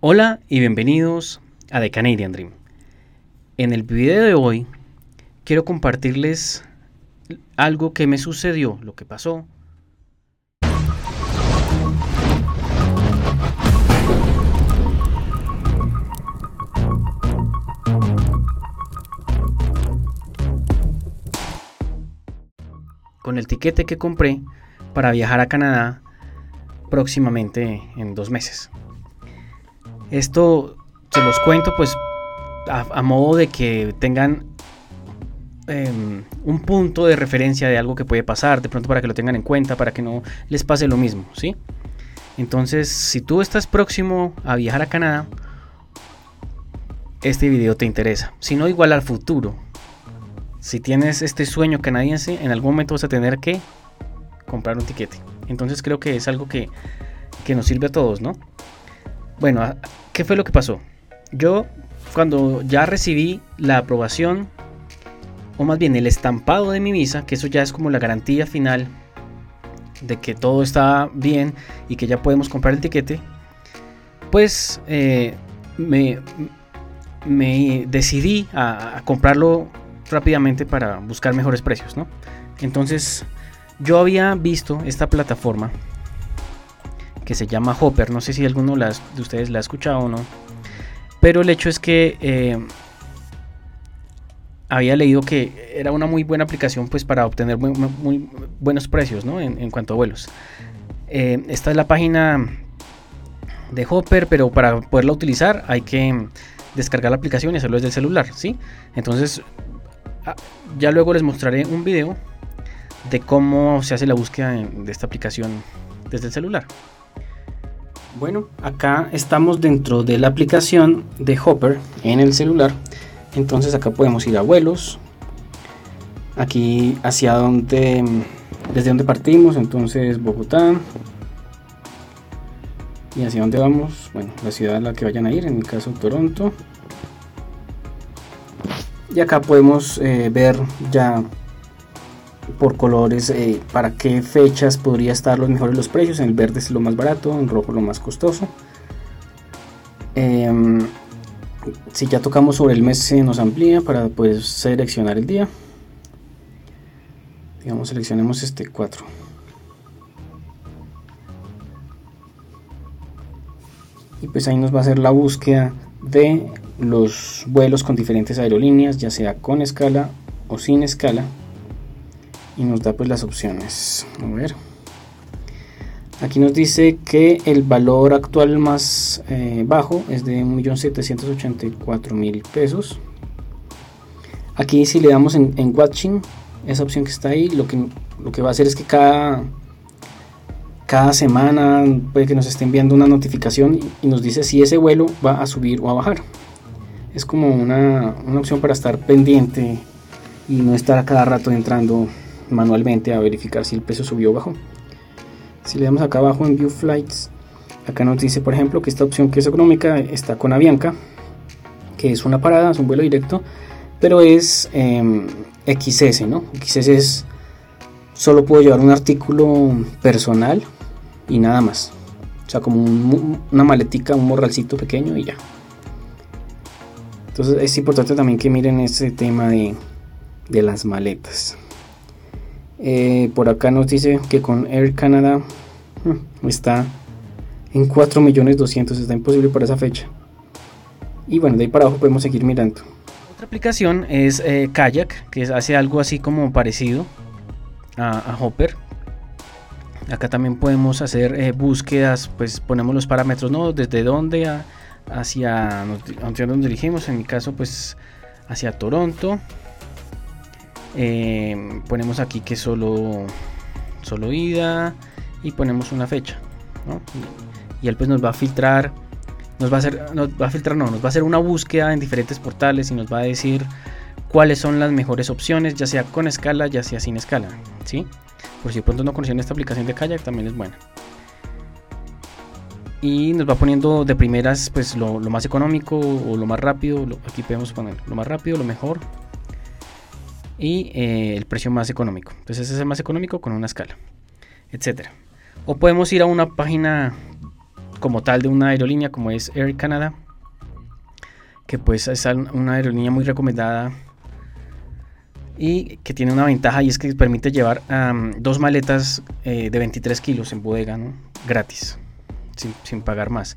Hola y bienvenidos a The Canadian Dream. En el video de hoy quiero compartirles algo que me sucedió, lo que pasó. Con el tiquete que compré para viajar a Canadá próximamente en dos meses. Esto se los cuento pues a, modo de que tengan em, un punto de referencia de algo que puede pasar, de pronto para que lo tengan en cuenta, para que no les pase lo mismo, ¿sí? Entonces, si tú estás próximo a viajar a Canadá, este video te interesa. Si no, igual al futuro. Si tienes este sueño canadiense, en algún momento vas a tener que comprar un tiquete. Entonces creo que es algo que, que nos sirve a todos, ¿no? Bueno, ¿qué fue lo que pasó? Yo, cuando ya recibí la aprobación, o más bien el estampado de mi visa, que eso ya es como la garantía final de que todo está bien y que ya podemos comprar el tiquete, pues eh, me, decidí a, comprarlo rápidamente para buscar mejores precios, ¿no? Entonces, yo había visto esta plataforma que se llama Hopper. No sé si alguno de ustedes la ha escuchado o no. Pero el hecho es que eh, había leído que era una muy buena aplicación pues para obtener muy, buenos precios ¿no? en, cuanto a vuelos. Eh, esta es la página de Hopper, pero para poderla utilizar hay que descargar la aplicación y hacerlo desde el celular, ¿sí? Entonces, ah, ya luego les mostraré un video de cómo se hace la búsqueda de esta aplicación desde el celular. Bueno, acá estamos dentro de la aplicación de Hopper en el celular. Entonces acá podemos ir a vuelos. Aquí hacia donde, desde donde partimos, entonces Bogotá. Y hacia dónde vamos, bueno, la ciudad a la que vayan a ir, en mi caso Toronto. Y acá podemos eh, ver ya por colores eh, para qué fechas podría estar los mejores los precios. En el verde es lo más barato, en rojo lo más costoso. Em, si ya tocamos sobre el mes se nos amplía para seleccionar el día. Digamos seleccionemos este 4. Y pues ahí nos va a hacer la búsqueda de los vuelos con diferentes aerolíneas, ya sea con escala o sin escala y nos da pues las opciones. A ver. Aquí nos dice que el valor actual más eh, bajo es de 1.784.000 pesos. Aquí si le damos en, watching esa opción que está ahí lo que, lo que va a hacer es que cada cada semana puede que nos esté enviando una notificación y nos dice si ese vuelo va a subir o a bajar. Es como una, una opción para estar pendiente y no estar a cada rato entrando manualmente a verificar si el peso subió o bajó. Si le damos acá abajo en View Flights, acá nos dice por ejemplo que esta opción que es económica está con Avianca, que es una parada, es un vuelo directo, pero es em, XS, ¿no? XS es solo puedo llevar un artículo personal y nada más. O sea, como una maletica, un morralcito pequeño y ya. Entonces es importante también que miren ese tema de las maletas. Eh, por acá nos dice que con Air Canada hmm, está en 4.200.000, está imposible para esa fecha. Y bueno, de ahí para abajo podemos seguir mirando. Otra aplicación es eh, Kayak, que hace algo así como parecido a, Hopper. Acá también podemos hacer eh, búsquedas, pues ponemos los parámetros, ¿no? Desde dónde hacia, hacia donde dirigimos, en mi caso pues hacia Toronto. Eh, ponemos aquí que solo, solo ida y ponemos una fecha. Y él pues nos va a filtrar, nos va a hacer, nos va a filtrar, no, nos va a hacer una búsqueda en diferentes portales y nos va a decir cuáles son las mejores opciones, ya sea con escala, ya sea sin escala. ¿sí? Por si pronto no conocen esta aplicación de Kayak, también es buena. Y nos va poniendo de primeras pues lo, más económico o lo más rápido. aquí podemos poner lo más rápido, lo mejor, y eh, el precio más económico. Entonces ese es el más económico con una escala, etcétera. O podemos ir a una página como tal de una aerolínea como es Air Canada, que pues es una aerolínea muy recomendada y que tiene una ventaja y es que permite llevar dos maletas eh, de 23 kilos en bodega, gratis, sin, pagar más.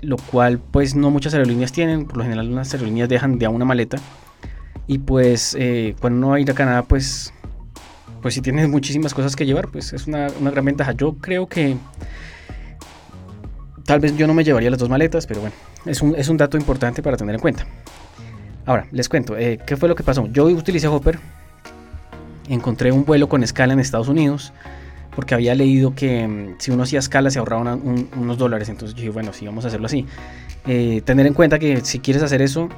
Lo cual pues no muchas aerolíneas tienen, por lo general unas aerolíneas dejan de a una maleta y pues eh, cuando uno va a ir a Canadá pues pues si tienes muchísimas cosas que llevar pues es una, gran ventaja. Yo creo que tal vez yo no me llevaría las dos maletas, pero bueno, es un, es un dato importante para tener en cuenta. Ahora, les cuento, eh, ¿qué fue lo que pasó? Yo utilicé Hopper, encontré un vuelo con escala en Estados Unidos, porque había leído que mm, si uno hacía escala se ahorraba unos dólares, entonces dije, bueno, sí, vamos a hacerlo así. Eh, tener en cuenta que si quieres hacer eso,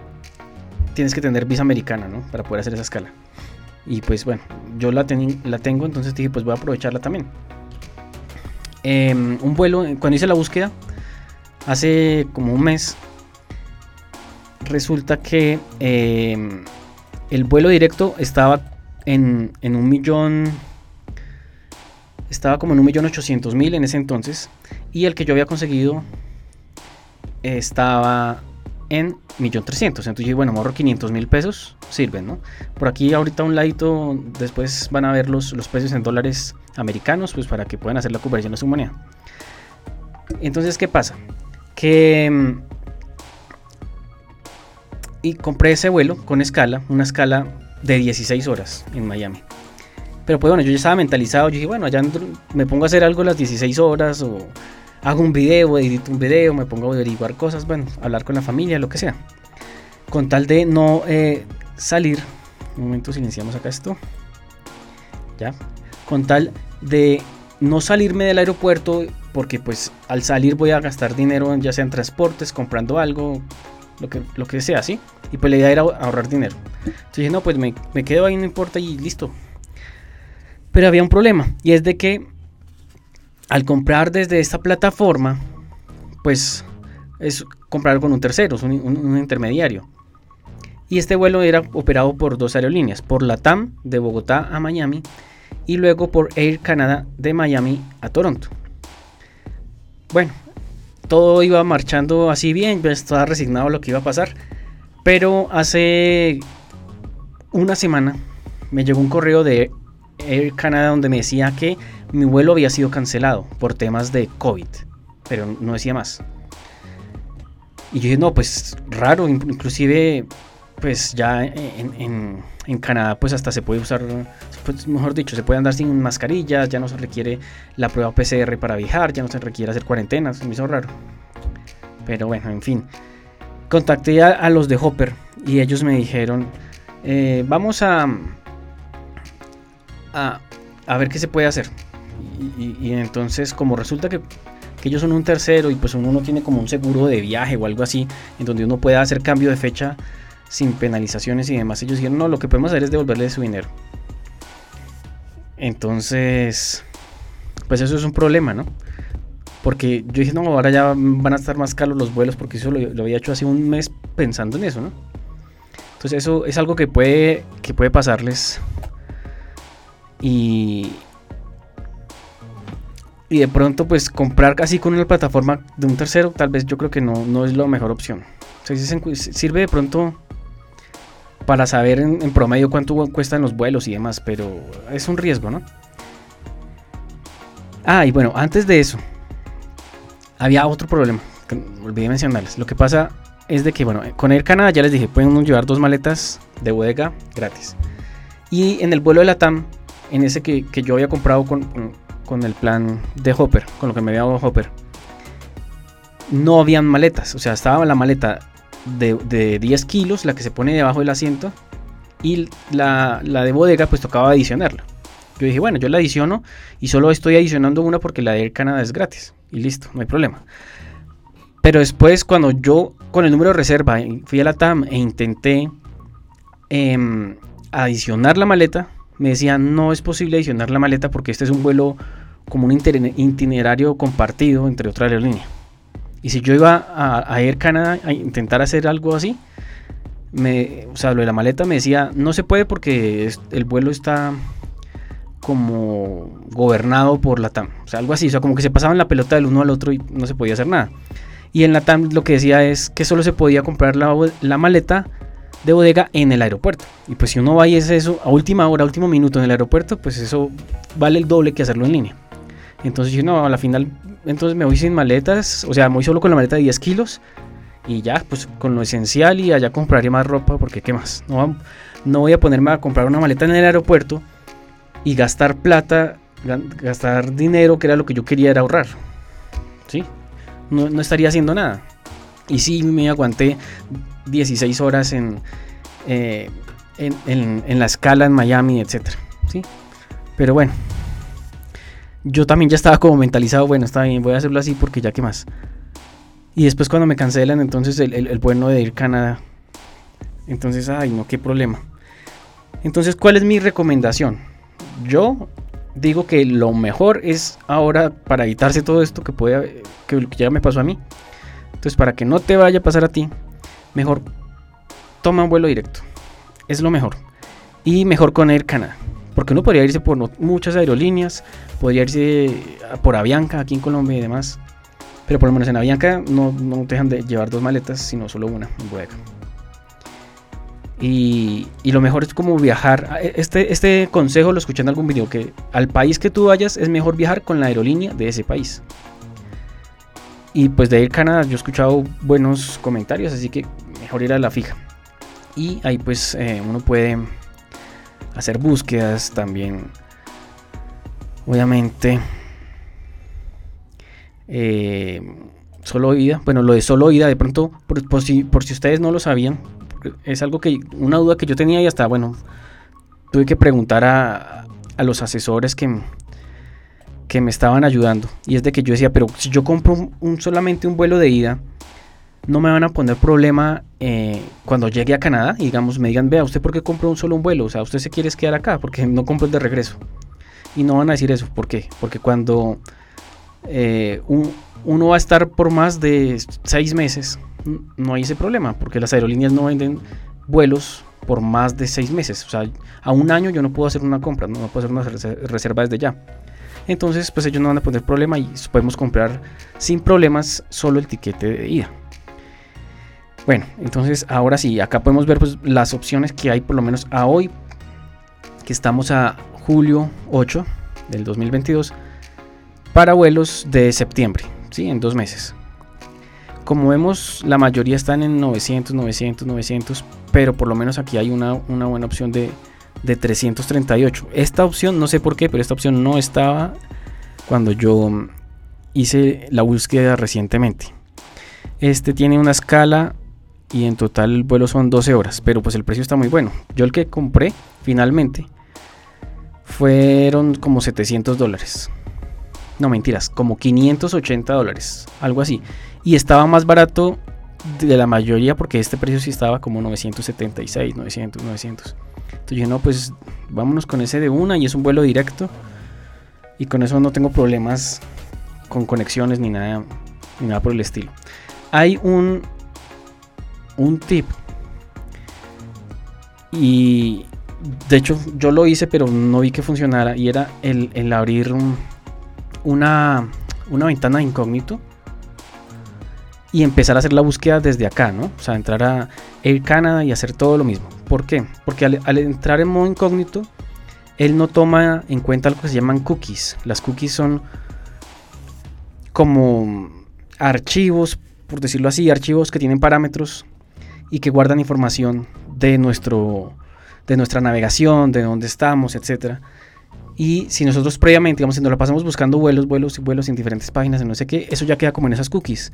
tienes que tener visa americana, ¿no? Para poder hacer esa escala. Y pues bueno, yo la, la tengo, entonces dije, pues voy a aprovecharla también. Em, un vuelo, cuando hice la búsqueda, hace como un mes, resulta que eh, el vuelo directo estaba en, un millón. Estaba como en un millón ochocientos mil en ese entonces. Y el que yo había conseguido estaba en millón trescientos. Entonces yo bueno, morro 500 mil pesos, sirven, ¿no? Por aquí ahorita a un ladito, después van a ver los, los precios en dólares americanos, pues para que puedan hacer la conversión a su moneda. Entonces, ¿qué pasa? Que mm, y compré ese vuelo con escala, una escala de 16 horas en Miami. Pero pues bueno, yo ya estaba mentalizado, yo dije, bueno, allá me pongo a hacer algo las 16 horas o hago un video, edito un video, me pongo a averiguar cosas, bueno, hablar con la familia, lo que sea. Con tal de no eh, salir, un momento silenciamos acá esto, ya, con tal de no salirme del aeropuerto porque pues al salir voy a gastar dinero ya sea en transportes, comprando algo, lo que, lo que sea, ¿sí? Y pues la idea era ahorrar dinero. Entonces dije, no, pues me, quedo ahí, no importa y listo. Pero había un problema y es de que al comprar desde esta plataforma, pues es comprar con un tercero, un, un, intermediario. Y este vuelo era operado por dos aerolíneas, por la TAM de Bogotá a Miami y luego por Air Canada de Miami a Toronto. Bueno, todo iba marchando así bien, yo estaba resignado a lo que iba a pasar. Pero hace una semana me llegó un correo de Air Canada donde me decía que mi vuelo había sido cancelado por temas de COVID, pero no decía más. Y yo dije, no, pues raro, inclusive pues ya en, en, Canadá pues hasta se puede usar, pues, mejor dicho, se puede andar sin mascarillas, ya no se requiere la prueba PCR para viajar, ya no se requiere hacer cuarentenas, me hizo raro. Pero bueno, en fin. Contacté a, los de Hopper y ellos me dijeron, eh, vamos a, a, ver qué se puede hacer. Y, entonces como resulta que, ellos son un tercero y pues uno no tiene como un seguro de viaje o algo así, en donde uno pueda hacer cambio de fecha sin penalizaciones y demás. Ellos dijeron, no, lo que podemos hacer es devolverle su dinero. Entonces, pues eso es un problema, ¿no? Porque yo dije, no, ahora ya van a estar más caros los vuelos porque eso lo, había hecho hace un mes pensando en eso, ¿no? Entonces eso es algo que puede, que puede pasarles. Y, y de pronto pues comprar casi con una plataforma de un tercero, tal vez yo creo que no, no es la mejor opción. O sirve de pronto para saber en, promedio cuánto cuestan los vuelos y demás, pero es un riesgo, ¿no? Ah, y bueno, antes de eso, había otro problema, que olvidé mencionarles. Lo que pasa es de que, bueno, con Air Canada ya les dije, pueden llevar dos maletas de bodega gratis. Y en el vuelo de la TAM, en ese que, yo había comprado con, con, el plan de Hopper, con lo que me había dado Hopper, no habían maletas. O sea, estaba la maleta de, 10 kilos, la que se pone debajo del asiento, y la, de bodega pues tocaba adicionarla. Yo dije, bueno, yo la adiciono y solo estoy adicionando una porque la de Air Canada es gratis. Y listo, no hay problema. Pero después cuando yo con el número de reserva fui a la TAM e intenté em, adicionar la maleta, me decían no es posible adicionar la maleta porque este es un vuelo como un itinerario compartido entre otra aerolínea. Y si yo iba a, Air Canada a intentar hacer algo así, me, o sea, lo de la maleta me decía, no se puede porque el vuelo está como gobernado por la TAM. O sea, algo así. O sea, como que se pasaban la pelota del uno al otro y no se podía hacer nada. Y en la TAM lo que decía es que solo se podía comprar la, maleta de bodega en el aeropuerto. Y pues si uno va y es eso a última hora, último minuto en el aeropuerto, pues eso vale el doble que hacerlo en línea. Entonces yo no, a la final, entonces me voy sin maletas, o sea, me voy solo con la maleta de 10 kilos y ya, pues con lo esencial y allá compraré más ropa porque qué más. No, no voy a ponerme a comprar una maleta en el aeropuerto y gastar plata, gastar dinero, que era lo que yo quería ahorrar. ¿Sí? No, estaría haciendo nada. Y sí, me aguanté 16 horas en, eh, en, la escala en Miami, etc. ¿sí? Pero bueno, yo también ya estaba como mentalizado, bueno, está bien, voy a hacerlo así porque ya que más. Y después cuando me cancelan, entonces el, el, bueno de ir a Canadá. Entonces, ay, no, qué problema. Entonces, ¿cuál es mi recomendación? Yo digo que lo mejor es ahora para evitarse todo esto que puede que ya me pasó a mí. Entonces, para que no te vaya a pasar a ti, mejor toma un vuelo directo. Es lo mejor. Y mejor con Air Canada. Porque uno podría irse por muchas aerolíneas, podría irse por Avianca aquí en Colombia y demás. Pero por lo menos en Avianca no, no te dejan de llevar dos maletas, sino solo una en bodega. Y, y, lo mejor es como viajar. Ah, e, este, este consejo lo escuché en algún video, que al país que tú vayas es mejor viajar con la aerolínea de ese país. Y pues de ir Canadá yo he escuchado buenos comentarios, así que mejor ir a la fija. Y ahí pues eh, uno puede hacer búsquedas también. Obviamente eh, solo ida. Bueno, lo de solo ida, de pronto, por, si, por si ustedes no lo sabían, es algo que, una duda que yo tenía y hasta, bueno, tuve que preguntar a, a los asesores que, que me estaban ayudando. Y es de que yo decía, pero si yo compro un, solamente un vuelo de ida, no me van a poner problema eh, cuando llegue a Canadá y digamos, me digan, vea, ¿usted por qué compró un solo un vuelo? O sea, ¿usted se quiere quedar acá? Porque no compro el de regreso. Y no van a decir eso. ¿Por qué? Porque cuando eh, uno va a estar por más de seis meses, no hay ese problema, porque las aerolíneas no venden vuelos por más de seis meses. O sea, a un año yo no puedo hacer una compra, no puedo hacer una reserva desde ya. Entonces, pues ellos no van a poner problema y podemos comprar sin problemas solo el tiquete de ida. Bueno, entonces ahora sí, acá podemos ver pues, las opciones que hay por lo menos a hoy, que estamos a julio 8 del 2022 para vuelos de septiembre, ¿sí? en dos meses. Como vemos, la mayoría están en 900, 900, 900, pero por lo menos aquí hay una, buena opción de, de 338. Esta opción, no sé por qué, pero esta opción no estaba cuando yo hice la búsqueda recientemente. Este tiene una escala y en total el vuelo son 12 horas, pero pues el precio está muy bueno. Yo el que compré finalmente fueron como 700 dólares. No mentiras, como 580 dólares, algo así. Y estaba más barato de la mayoría porque este precio sí estaba como 976, 900, 900. Entonces yo no, pues vámonos con ese de una y es un vuelo directo. Y con eso no tengo problemas con conexiones ni nada, ni nada por el estilo. Hay un, un tip. Y de hecho yo lo hice pero no vi que funcionara. Y era el, el abrir un una, una ventana de incógnito y empezar a hacer la búsqueda desde acá, ¿no? O sea, entrar a Air Canada y hacer todo lo mismo. ¿Por qué? Porque al, entrar en modo incógnito, él no toma en cuenta lo que se llaman cookies. Las cookies son como archivos, por decirlo así, archivos que tienen parámetros y que guardan información de nuestro de nuestra navegación, de dónde estamos, etcétera. Y si nosotros previamente, digamos, si nos lo pasamos buscando vuelos, vuelos y vuelos en diferentes páginas, en no sé qué, eso ya queda como en esas cookies.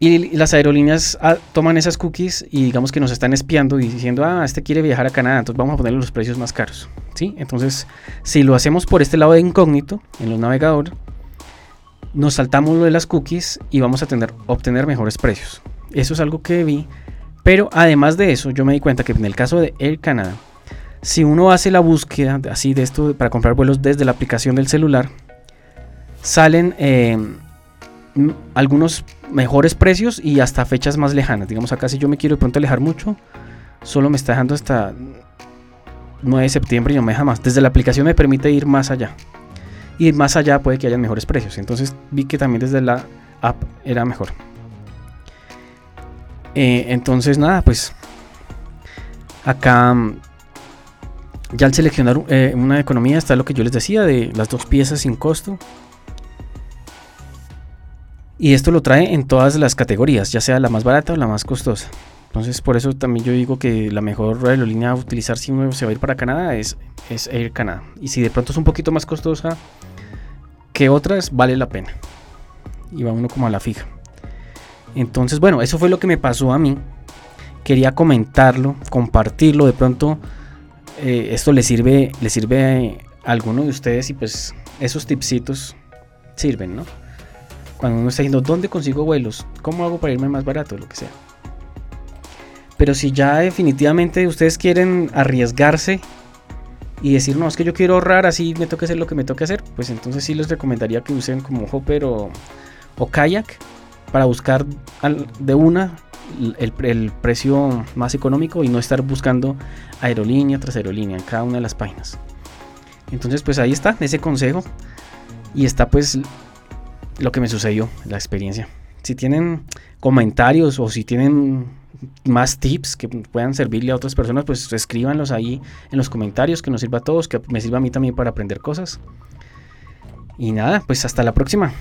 Y las aerolíneas ah, toman esas cookies y digamos que nos están espiando y diciendo, ah, este quiere viajar a Canadá, entonces vamos a ponerle los precios más caros. ¿Sí? Entonces, si lo hacemos por este lado de incógnito, en los navegadores, nos saltamos lo de las cookies y vamos a tener, obtener mejores precios. Eso es algo que vi. Pero además de eso, yo me di cuenta que en el caso de Air Canada, si uno hace la búsqueda así de esto para comprar vuelos desde la aplicación del celular, salen eh, algunos mejores precios y hasta fechas más lejanas. Digamos acá si yo me quiero de pronto alejar mucho, solo me está dejando hasta 9 de septiembre y no me deja más. Desde la aplicación me permite ir más allá. Y más allá puede que haya mejores precios. Entonces vi que también desde la app era mejor. Eh, entonces nada, pues acá ya al seleccionar eh, una economía está lo que yo les decía de las dos piezas sin costo. Y esto lo trae en todas las categorías, ya sea la más barata o la más costosa. Entonces por eso también yo digo que la mejor aerolínea a utilizar si uno se va a ir para Canadá es, es Air Canada. Y si de pronto es un poquito más costosa que otras, vale la pena. Y va uno como a la fija. Entonces bueno, eso fue lo que me pasó a mí. Quería comentarlo, compartirlo. De pronto eh, esto le sirve, le sirve a alguno de ustedes y pues esos tipsitos sirven, ¿no? Cuando uno está diciendo, ¿dónde consigo vuelos? ¿Cómo hago para irme más barato? Lo que sea. Pero si ya definitivamente ustedes quieren arriesgarse y decir, no, es que yo quiero ahorrar, así me toca hacer lo que me toque hacer, pues entonces sí les recomendaría que usen como Hopper o Kayak para buscar de una el, precio más económico y no estar buscando aerolínea tras aerolínea en cada una de las páginas. Entonces pues ahí está ese consejo y está pues lo que me sucedió, la experiencia. Si tienen comentarios o si tienen más tips que puedan servirle a otras personas, pues escríbanlos ahí en los comentarios, que nos sirva a todos, que me sirva a mí también para aprender cosas. Y nada, pues hasta la próxima.